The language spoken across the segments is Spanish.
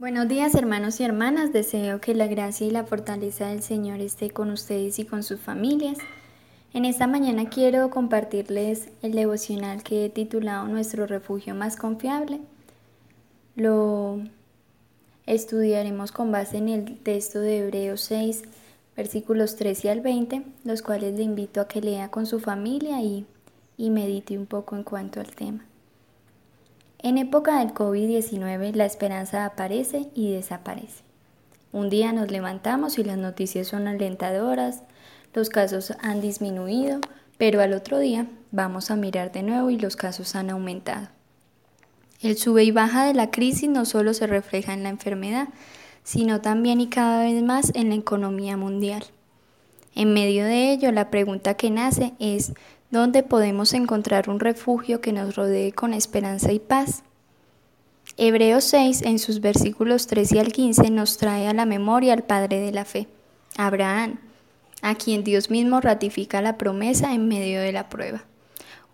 Buenos días hermanos y hermanas, deseo que la gracia y la fortaleza del Señor esté con ustedes y con sus familias. En esta mañana quiero compartirles el devocional que he titulado Nuestro refugio más confiable. Lo estudiaremos con base en el texto de Hebreos 6, versículos 13 al 20, los cuales le invito a que lea con su familia y, y medite un poco en cuanto al tema. En época del COVID-19 la esperanza aparece y desaparece. Un día nos levantamos y las noticias son alentadoras, los casos han disminuido, pero al otro día vamos a mirar de nuevo y los casos han aumentado. El sube y baja de la crisis no solo se refleja en la enfermedad, sino también y cada vez más en la economía mundial. En medio de ello, la pregunta que nace es ¿Dónde podemos encontrar un refugio que nos rodee con esperanza y paz? Hebreos 6, en sus versículos 13 al 15, nos trae a la memoria al Padre de la fe, Abraham, a quien Dios mismo ratifica la promesa en medio de la prueba.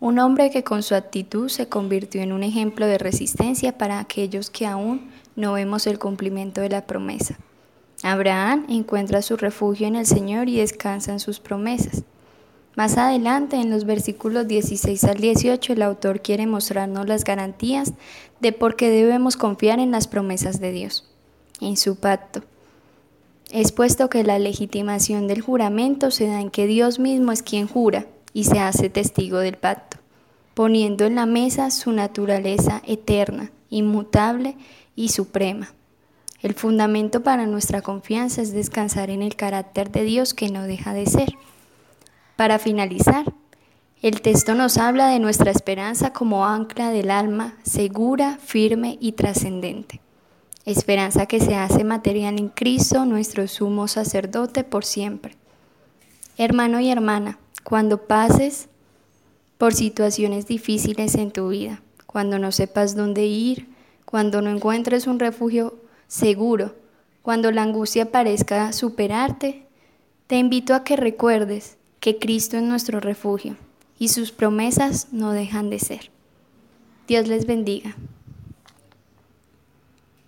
Un hombre que con su actitud se convirtió en un ejemplo de resistencia para aquellos que aún no vemos el cumplimiento de la promesa. Abraham encuentra su refugio en el Señor y descansa en sus promesas. Más adelante, en los versículos 16 al 18, el autor quiere mostrarnos las garantías de por qué debemos confiar en las promesas de Dios, en su pacto. Es puesto que la legitimación del juramento se da en que Dios mismo es quien jura y se hace testigo del pacto, poniendo en la mesa su naturaleza eterna, inmutable y suprema. El fundamento para nuestra confianza es descansar en el carácter de Dios que no deja de ser. Para finalizar, el texto nos habla de nuestra esperanza como ancla del alma, segura, firme y trascendente. Esperanza que se hace material en Cristo, nuestro sumo sacerdote por siempre. Hermano y hermana, cuando pases por situaciones difíciles en tu vida, cuando no sepas dónde ir, cuando no encuentres un refugio seguro, cuando la angustia parezca superarte, te invito a que recuerdes que Cristo es nuestro refugio y sus promesas no dejan de ser. Dios les bendiga.